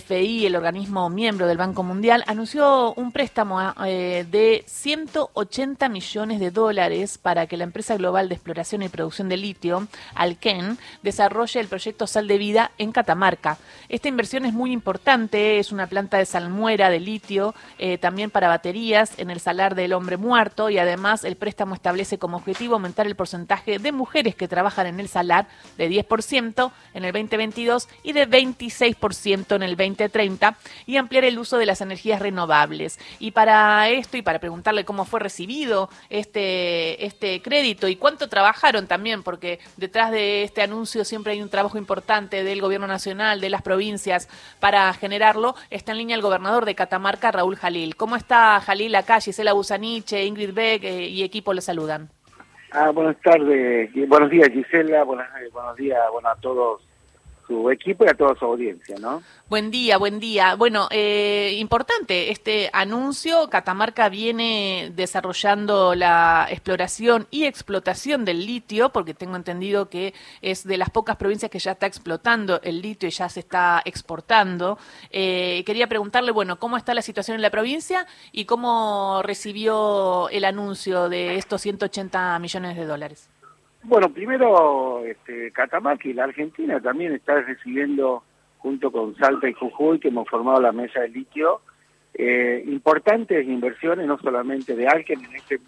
PFI, el organismo miembro del Banco Mundial, anunció un préstamo eh, de 180 millones de dólares para que la empresa global de exploración y producción de litio, Alken, desarrolle el proyecto Sal de Vida en Catamarca. Esta inversión es muy importante, es una planta de salmuera de litio, eh, también para baterías en el salar del hombre muerto y además el préstamo establece como objetivo aumentar el porcentaje de mujeres que trabajan en el salar de 10% en el 2022 y de 26% en el 2030 y ampliar el uso de las energías renovables. Y para esto y para preguntarle cómo fue recibido este, este crédito y cuánto trabajaron también, porque detrás de este anuncio siempre hay un trabajo importante del gobierno nacional, de las provincias para generarlo, está en línea el gobernador de Catamarca, Raúl Jalil. ¿Cómo está Jalil acá? Gisela Busaniche, Ingrid Beck eh, y equipo le saludan. Ah, buenas tardes, buenos días Gisela, buenos días bueno, a todos su equipo y a toda su audiencia, ¿no? Buen día, buen día. Bueno, eh, importante este anuncio. Catamarca viene desarrollando la exploración y explotación del litio, porque tengo entendido que es de las pocas provincias que ya está explotando el litio y ya se está exportando. Eh, quería preguntarle, bueno, ¿cómo está la situación en la provincia y cómo recibió el anuncio de estos 180 millones de dólares? Bueno, primero este, Catamarca y la Argentina también está recibiendo, junto con Salta y Jujuy, que hemos formado la mesa de litio, eh, importantes inversiones, no solamente de alguien en este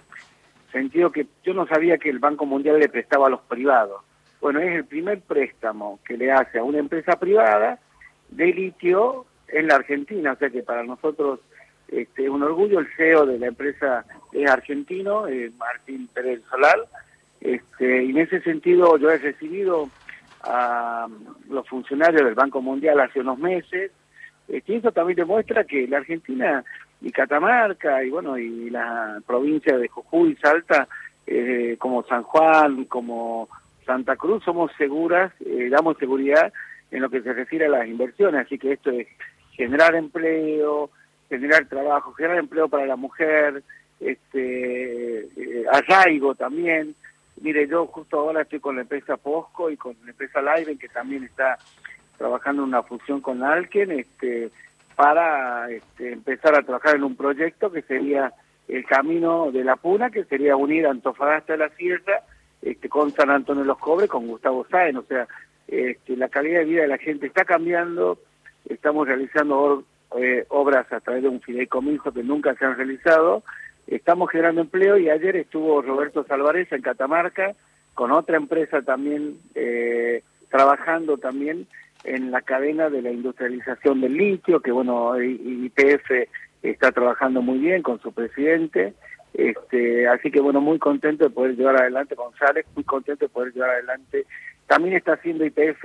sentido que yo no sabía que el Banco Mundial le prestaba a los privados. Bueno, es el primer préstamo que le hace a una empresa privada de litio en la Argentina, o sea que para nosotros este, es un orgullo, el CEO de la empresa es argentino, eh, Martín Pérez Solal, este, y en ese sentido yo he recibido a los funcionarios del Banco Mundial hace unos meses, este, y eso también demuestra que la Argentina y Catamarca y bueno y la provincia de Jujuy Salta eh, como San Juan como Santa Cruz somos seguras eh, damos seguridad en lo que se refiere a las inversiones. Así que esto es generar empleo generar trabajo generar empleo para la mujer este eh, arraigo también Mire, yo justo ahora estoy con la empresa Posco y con la empresa Live, que también está trabajando en una fusión con Alken, este, para este, empezar a trabajar en un proyecto que sería el camino de la Puna, que sería unir Antofagasta de la Sierra este, con San Antonio de los Cobres, con Gustavo Sáenz, o sea, este, la calidad de vida de la gente está cambiando, estamos realizando eh, obras a través de un fideicomiso que nunca se han realizado, estamos generando empleo y ayer estuvo Roberto Salvarez en Catamarca con otra empresa también eh, trabajando también en la cadena de la industrialización del litio, que bueno, IPF está trabajando muy bien con su presidente, este, así que bueno, muy contento de poder llevar adelante González, muy contento de poder llevar adelante. También está haciendo IPF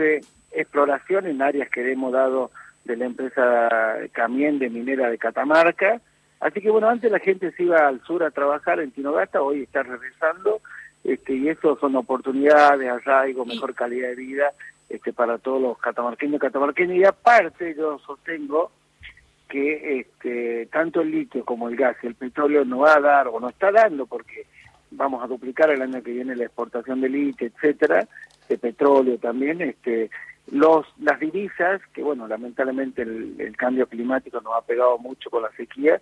exploración en áreas que hemos dado de la empresa Camien de minera de Catamarca, Así que bueno, antes la gente se iba al sur a trabajar en Tinogasta, hoy está regresando, este, y eso son oportunidades, arraigo, mejor calidad de vida este, para todos los catamarqueños y catamarqueños. Y aparte yo sostengo que este, tanto el litio como el gas y el petróleo no va a dar, o no está dando, porque vamos a duplicar el año que viene la exportación de litio, etcétera, de petróleo también, este, los las divisas, que bueno, lamentablemente el, el, cambio climático nos ha pegado mucho con la sequía,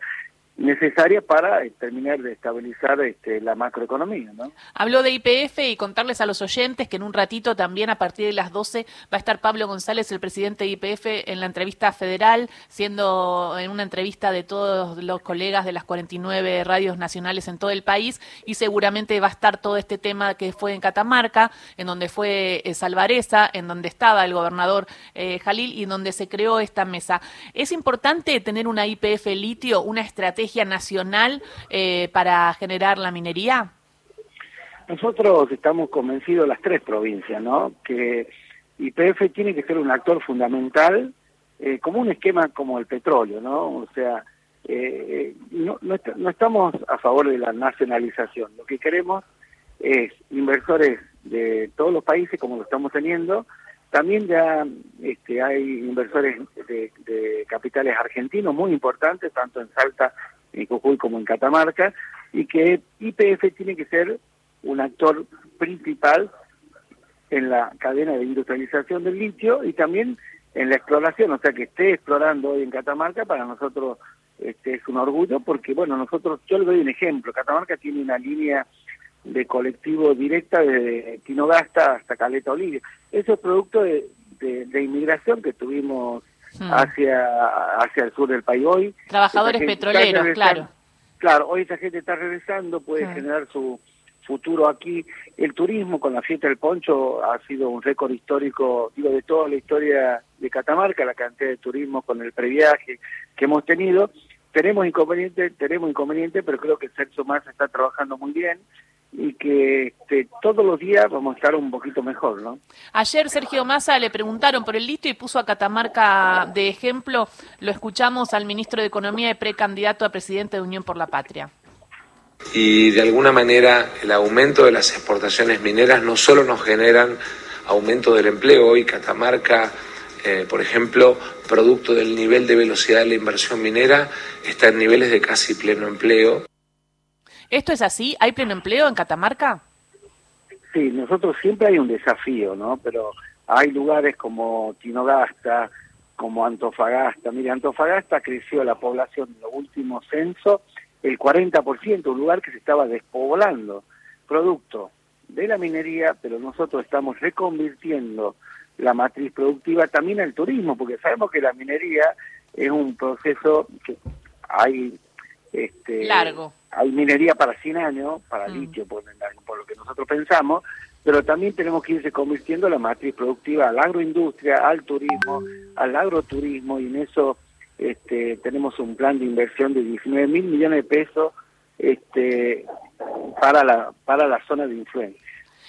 necesaria para eh, terminar de estabilizar este, la macroeconomía. ¿no? Habló de IPF y contarles a los oyentes que en un ratito también a partir de las 12 va a estar Pablo González, el presidente de IPF, en la entrevista federal, siendo en una entrevista de todos los colegas de las 49 radios nacionales en todo el país y seguramente va a estar todo este tema que fue en Catamarca, en donde fue eh, Salvareza, en donde estaba el gobernador eh, Jalil y donde se creó esta mesa. Es importante tener una IPF litio, una estrategia nacional eh, para generar la minería? Nosotros estamos convencidos, las tres provincias, ¿no? Que IPF tiene que ser un actor fundamental, eh, como un esquema como el petróleo, ¿no? O sea, eh, no, no, estamos a favor de la nacionalización. Lo que queremos es inversores de todos los países, como lo estamos teniendo. También ya este, hay inversores de, de capitales argentinos muy importantes, tanto en Salta en Jujuy como en Catamarca, y que IPF tiene que ser un actor principal en la cadena de industrialización del litio y también en la exploración, o sea, que esté explorando hoy en Catamarca, para nosotros este, es un orgullo porque, bueno, nosotros, yo le doy un ejemplo, Catamarca tiene una línea de colectivo directa desde Tinogasta hasta Caleta Olivia. Eso es producto de, de, inmigración que tuvimos hmm. hacia, hacia el sur del país hoy. Trabajadores petroleros, claro. Claro, hoy esa gente está regresando, puede hmm. generar su futuro aquí. El turismo con la fiesta del poncho ha sido un récord histórico, digo, de toda la historia de Catamarca, la cantidad de turismo con el previaje que hemos tenido. Tenemos inconvenientes, tenemos inconvenientes, pero creo que el Sexo Más está trabajando muy bien y que este, todos los días vamos a estar un poquito mejor, ¿no? Ayer Sergio Massa le preguntaron por el litio y puso a Catamarca de ejemplo. Lo escuchamos al ministro de Economía y precandidato a presidente de Unión por la Patria. Y de alguna manera el aumento de las exportaciones mineras no solo nos generan aumento del empleo, hoy Catamarca, eh, por ejemplo, producto del nivel de velocidad de la inversión minera, está en niveles de casi pleno empleo. ¿Esto es así? ¿Hay pleno empleo en Catamarca? Sí, nosotros siempre hay un desafío, ¿no? Pero hay lugares como Tinogasta, como Antofagasta. Mire, Antofagasta creció la población en los últimos censos el 40%, un lugar que se estaba despoblando, producto de la minería, pero nosotros estamos reconvirtiendo la matriz productiva también al turismo, porque sabemos que la minería es un proceso que hay este, largo hay minería para 100 años, para mm. litio, por, lo que nosotros pensamos, pero también tenemos que irse convirtiendo la matriz productiva a la agroindustria, al turismo, al agroturismo, y en eso este, tenemos un plan de inversión de 19 mil millones de pesos este, para, la, para la zona de influencia.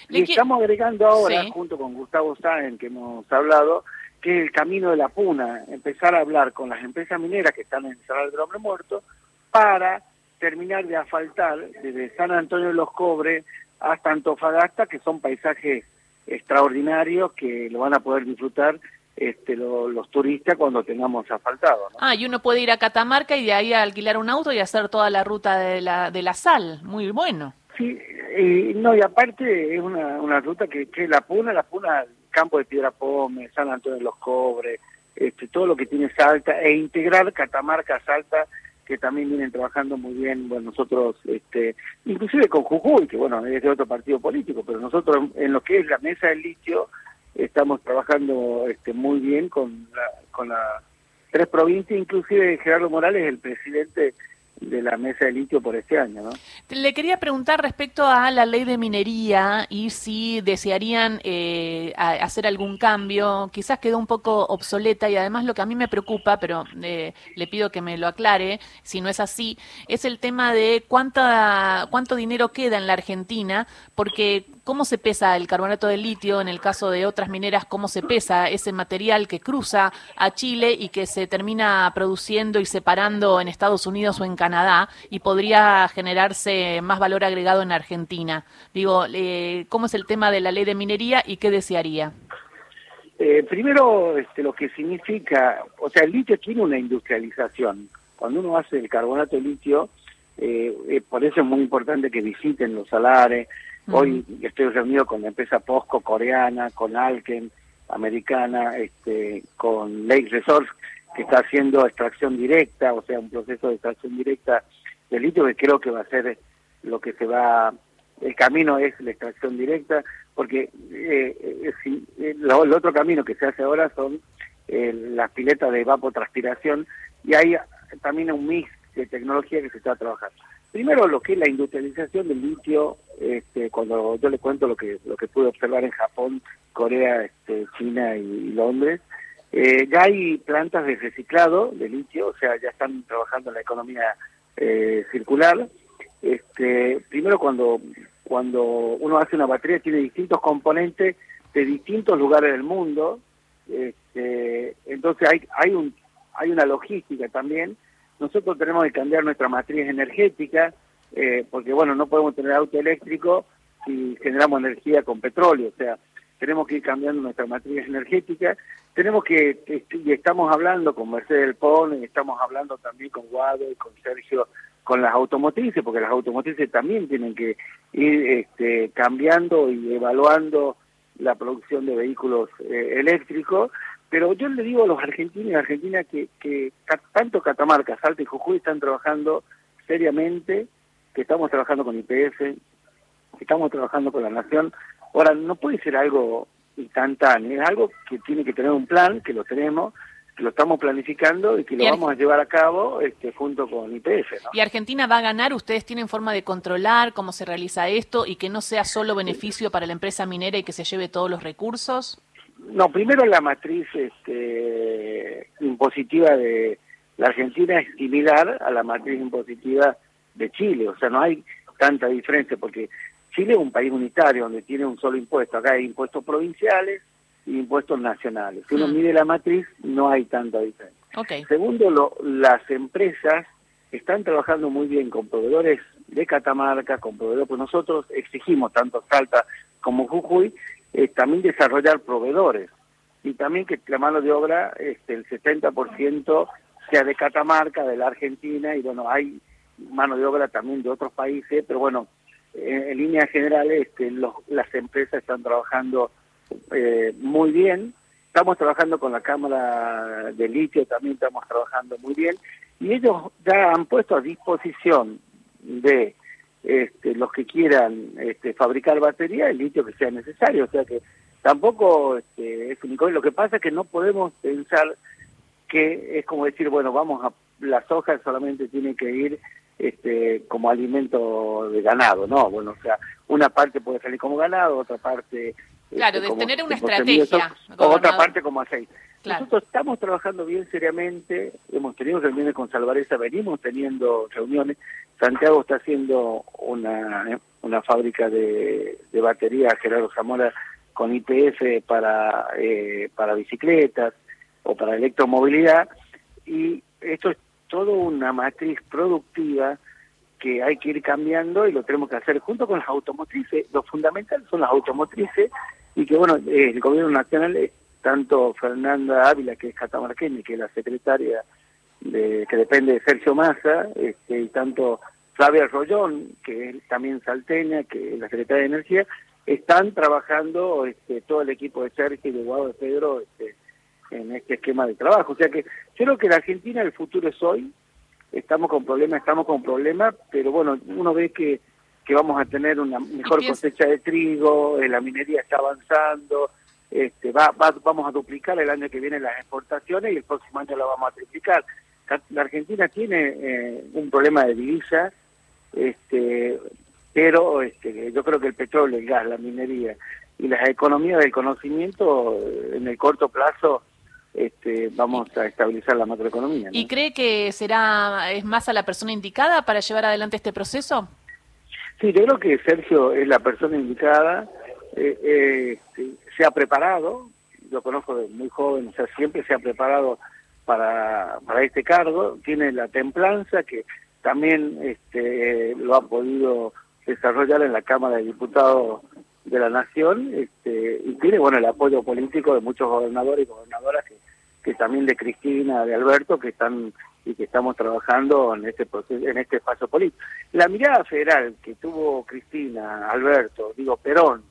Y estamos agregando ahora, junto con Gustavo Sáenz, que hemos hablado, que es el camino de la puna, empezar a hablar con las empresas mineras que están en el Salar del Hombre Muerto para terminar de asfaltar desde San Antonio de los Cobres hasta Antofagasta, que son paisajes extraordinarios que lo van a poder disfrutar este, los turistas cuando tengamos asfaltado. Ah, y uno puede ir a Catamarca y de ahí a alquilar un auto y hacer toda la ruta de la, de la sal, muy bueno. Sí, y, no, y aparte es una, una ruta que, que la Puna, la Puna, Campo de Piedra Pome, San Antonio de los Cobres, este, todo lo que tiene Salta, e integrar Catamarca, Salta, que también vienen trabajando muy bien, bueno, nosotros, este, inclusive con Jujuy, que bueno, es de otro partido político, pero nosotros en, lo que es la mesa del litio estamos trabajando este, muy bien con, con las tres provincias, inclusive Gerardo Morales, el presidente de la mesa de litio por este año. ¿no? Le quería preguntar respecto a la ley de minería y si desearían eh, hacer algún cambio. Quizás quedó un poco obsoleta y además lo que a mí me preocupa, pero eh, le pido que me lo aclare, si no es así, es el tema de cuánta, cuánto dinero queda en la Argentina, porque cómo se pesa el carbonato de litio, en el caso de otras mineras, cómo se pesa ese material que cruza a Chile y que se termina produciendo y separando en Estados Unidos o en Canadá y podría generarse más valor agregado en Argentina. Digo, eh, ¿cómo es el tema de la ley de minería y qué desearía? Eh, primero, este, lo que significa, o sea, el litio tiene una industrialización. Cuando uno hace el carbonato de litio, eh, por eso es muy importante que visiten los salares, Hoy estoy reunido con la empresa Posco coreana, con Alken americana, este, con Lake Resource, que está haciendo extracción directa, o sea, un proceso de extracción directa de litio que creo que va a ser lo que se va, el camino es la extracción directa, porque eh, eh, eh, lo, el otro camino que se hace ahora son las piletas de evapotranspiración y hay también un mix de tecnología que se está trabajando. Primero lo que es la industrialización del litio, este, cuando yo le cuento lo que lo que pude observar en Japón, Corea, este, China y, Londres, eh, ya hay plantas de reciclado de litio, o sea, ya están trabajando en la economía eh, circular. Este, primero cuando cuando uno hace una batería tiene distintos componentes de distintos lugares del mundo, este, entonces hay hay un hay una logística también nosotros tenemos que cambiar nuestra matriz energética, eh, porque bueno, no podemos tener auto eléctrico si generamos energía con petróleo, o sea, tenemos que ir cambiando nuestra matriz energética, tenemos que, y estamos hablando con Mercedes del Pon, estamos hablando también con Guado y con Sergio, con las automotrices, porque las automotrices también tienen que ir este, cambiando y evaluando la producción de vehículos eh, eléctricos, Pero yo le digo a los argentinos y argentinas que, que tanto Catamarca, Salta y Jujuy están trabajando seriamente, que estamos trabajando con IPF, que estamos trabajando con la Nación. Ahora, no puede ser algo instantáneo, es algo que tiene que tener un plan, que lo tenemos, que lo estamos planificando y que lo vamos a llevar a cabo este, junto con IPF. ¿Y Argentina va a ganar? ¿Ustedes tienen forma de controlar cómo se realiza esto y que no sea solo beneficio para la empresa minera y que se lleve todos los recursos? No, primero la matriz este, impositiva de la Argentina es similar a la matriz impositiva de Chile, o sea, no hay tanta diferencia porque Chile es un país unitario donde tiene un solo impuesto, acá hay impuestos provinciales y impuestos nacionales. Si uno mm. mide la matriz, no hay tanta diferencia. Segundo, lo, las empresas están trabajando muy bien con proveedores de Catamarca, con proveedores, pues nosotros exigimos tanto Salta como Jujuy eh, también desarrollar proveedores. Y también que la mano de obra, este, el 70% sea de Catamarca, de la Argentina, y bueno, hay mano de obra también de otros países, pero bueno, en, líneas generales este, los, las empresas están trabajando eh, muy bien, estamos trabajando con la Cámara de Litio, también estamos trabajando muy bien, y ellos ya han puesto a disposición de este, los que quieran este, fabricar batería el litio que sea necesario. O sea que tampoco este, es único. Lo que pasa es que no podemos pensar que es como decir, bueno, vamos a las hojas solamente tienen que ir este, como alimento de ganado, ¿no? Bueno, o sea, una parte puede salir como ganado, otra parte... Claro, de tener una estrategia. otra parte como aceite. Nosotros estamos trabajando bien seriamente, hemos tenido reuniones con Salvareza, venimos teniendo reuniones. Santiago está haciendo una, una fábrica de, de baterías, Gerardo Zamora, con IPF para, eh, para bicicletas o para electromovilidad. Y esto es todo una matriz productiva que hay que ir cambiando y lo tenemos que hacer junto con las automotrices. Lo fundamental son las automotrices y que, bueno, el gobierno nacional tanto Fernanda Ávila, que es catamarqueña, que es la secretaria de, que depende de Sergio Massa, este, y tanto Flavia Rollón, que es también salteña, que es la secretaria de Energía, están trabajando este, todo el equipo de Sergio y de Guado de Pedro este, en este esquema de trabajo. O sea que yo creo que la Argentina el futuro es hoy, estamos con problemas, estamos con problemas, pero bueno, uno ve que, que vamos a tener una mejor cosecha de trigo, eh, la minería está avanzando, este, va, vamos a duplicar el año que viene las exportaciones y el próximo año la vamos a triplicar. La Argentina tiene eh, un problema de divisa, este, pero este, yo creo que el petróleo, el gas, la minería y las economías del conocimiento eh, en el corto plazo este, vamos a estabilizar la macroeconomía. ¿Y cree que será es más a la persona indicada para llevar adelante este proceso? Sí, yo creo que Sergio es la persona indicada. Eh, eh, se ha preparado, lo conozco de muy joven, o sea, siempre se ha preparado para, para este cargo, tiene la templanza que también este, lo ha podido desarrollar en la Cámara de Diputados de la Nación este, y tiene bueno el apoyo político de muchos gobernadores y gobernadoras que también de Cristina, de Alberto, que están y que estamos trabajando en este proceso, en este espacio político. La mirada federal que tuvo Cristina, Alberto, digo Perón,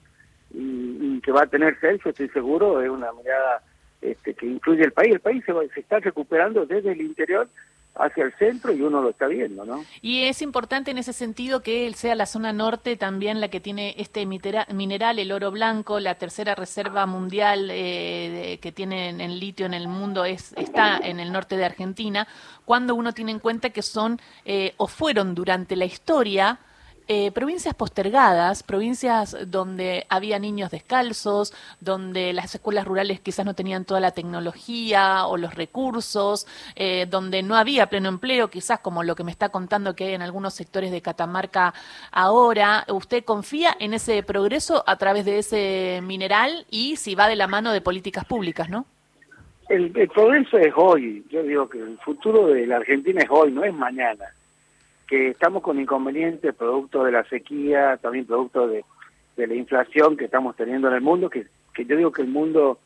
y, que va a tener Sergio, estoy seguro, es una mirada este, que incluye el país. El país se, se está recuperando desde el interior hacia el centro y uno lo está viendo, ¿no? Y es importante en ese sentido que sea la zona norte también la que tiene este mineral, el oro blanco, la tercera reserva mundial eh, que tiene en litio en el mundo es está en el norte de Argentina, cuando uno tiene en cuenta que son eh, o fueron durante la historia eh, provincias postergadas, provincias donde había niños descalzos, donde las escuelas rurales quizás no tenían toda la tecnología o los recursos, eh, donde no había pleno empleo, quizás como lo que me está contando que hay en algunos sectores de Catamarca ahora. ¿Usted confía en ese progreso a través de ese mineral y si va de la mano de políticas públicas, no? El, el progreso es hoy. Yo digo que el futuro de la Argentina es hoy, no es mañana que estamos con inconvenientes producto de la sequía, también producto de, la inflación que estamos teniendo en el mundo, que, que yo digo que el mundo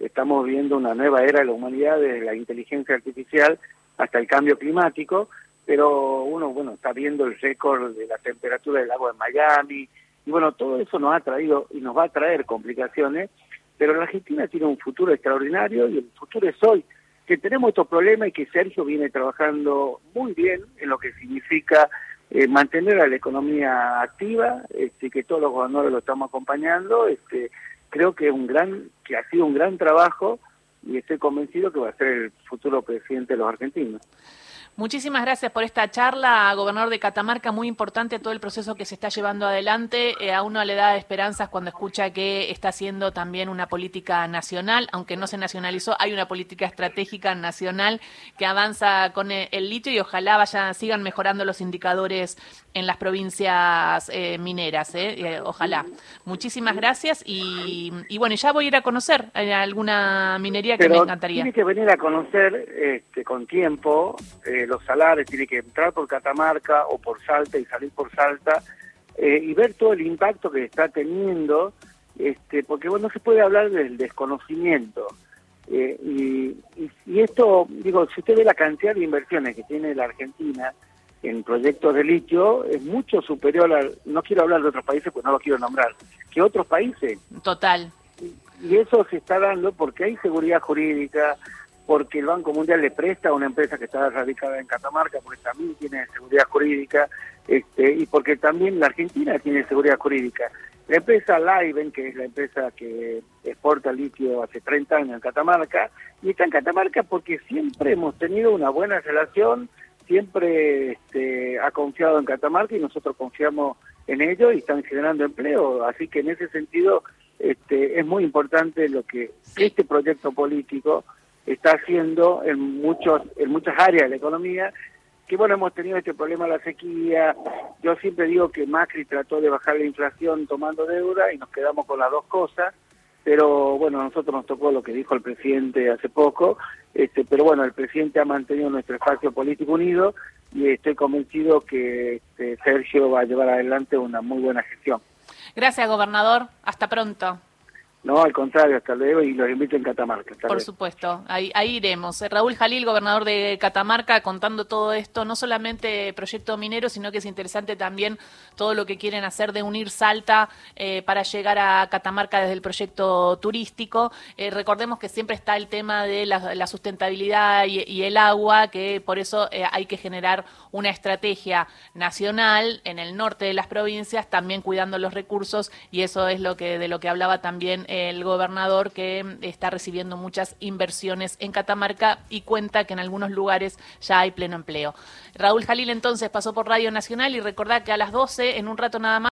estamos viendo una nueva era de la humanidad, desde la inteligencia artificial hasta el cambio climático, pero uno, bueno, está viendo el récord de la temperatura del agua de Miami, y bueno, todo eso nos ha traído y nos va a traer complicaciones, pero la Argentina tiene un futuro extraordinario y el futuro es hoy, que tenemos estos problemas y que Sergio viene trabajando muy bien en lo que significa eh, mantener a la economía activa, este, que todos los gobernadores lo estamos acompañando, este, creo que es un gran, que ha sido un gran trabajo y estoy convencido que va a ser el futuro presidente de los argentinos. Muchísimas gracias por esta charla, gobernador de Catamarca. Muy importante todo el proceso que se está llevando adelante. Eh, a uno le da esperanzas cuando escucha que está haciendo también una política nacional, aunque no se nacionalizó, hay una política estratégica nacional que avanza con el, litio y ojalá vayan, sigan mejorando los indicadores en las provincias eh, mineras. Eh, ojalá. Muchísimas gracias y, bueno, ya voy a ir a conocer alguna minería que me encantaría. Tiene que venir a conocer este, con tiempo los salares, tiene que entrar por Catamarca o por Salta y salir por Salta eh, y ver todo el impacto que está teniendo, este, porque bueno, no se puede hablar del desconocimiento. Eh, y, y, esto, digo, si usted ve la cantidad de inversiones que tiene la Argentina en proyectos de litio, es mucho superior al, no quiero hablar de otros países, pues no lo quiero nombrar, que otros países. Total. y eso se está dando porque hay seguridad jurídica, porque el Banco Mundial le presta a una empresa que está radicada en Catamarca, porque también tiene seguridad jurídica, este, y porque también la Argentina tiene seguridad jurídica. La empresa Laiven, que es la empresa que exporta litio hace 30 años en Catamarca, y está en Catamarca porque siempre hemos tenido una buena relación, siempre este, ha confiado en Catamarca y nosotros confiamos en ello y están generando empleo. Así que en ese sentido este, es muy importante lo que este proyecto político está haciendo en muchos en muchas áreas de la economía que bueno hemos tenido este problema de la sequía. Yo siempre digo que Macri trató de bajar la inflación tomando deuda y nos quedamos con las dos cosas pero bueno nosotros nos tocó lo que dijo el presidente hace poco este pero bueno el presidente ha mantenido nuestro espacio político unido y estoy convencido que este, Sergio va a llevar adelante una muy buena gestión. Gracias gobernador. Hasta pronto no, al contrario, hasta luego y los invito en Catamarca. Por supuesto, ahí, ahí iremos. Eh, Raúl Jalil, gobernador de Catamarca, contando todo esto, no solamente proyecto minero, sino que es interesante también todo lo que quieren hacer de unir Salta eh, para llegar a Catamarca desde el proyecto turístico. Eh, recordemos que siempre está el tema de la, sustentabilidad y, el agua, que por eso hay que generar una estrategia nacional en el norte de las provincias, también cuidando los recursos, y eso es lo que de lo que hablaba también el gobernador que está recibiendo muchas inversiones en Catamarca y cuenta que en algunos lugares ya hay pleno empleo. Raúl Jalil entonces pasó por Radio Nacional y recordá que a las 12, en un rato nada más,